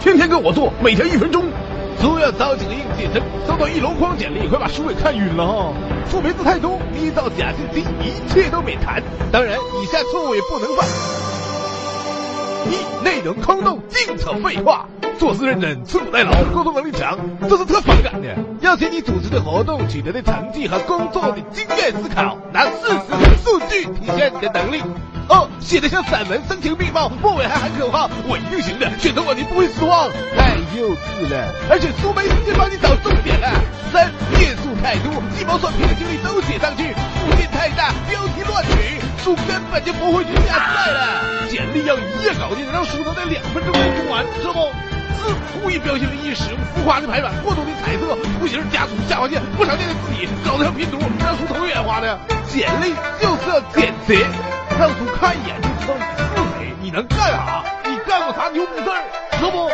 天天跟我做，每天一分钟。只要找几个应届生，收到一箩筐简历，快把书给看晕了哈！错别字太多，捏造假信息，一切都免谈。当然，以下错误也不能犯。一、内容空洞，净扯废话，做事认真，吃苦耐劳，沟通能力强，这是特反感的。要写你组织的活动取得的成绩和工作的经验思考，拿事实和数据体现你的能力。二、写的像散文，声情并茂，末尾还喊口号，我一定行的，选择我你不会失望。太幼稚了，而且书没时间帮你找重点了。三、页数太多，鸡毛蒜皮的经历都写上去，附件太大，标题乱取，书根本就不会去下载了。简历要一页搞定，让书能在两分钟内读完，知道不？四、故意表现的意识，浮夸的排版，过多的彩色，图形加粗下划线，不常见的字体，搞得像拼图，让书头眼花的。简历就是要简洁。让书看一眼就知道你是谁，你能干啥？你干过啥牛逼事儿？知道不？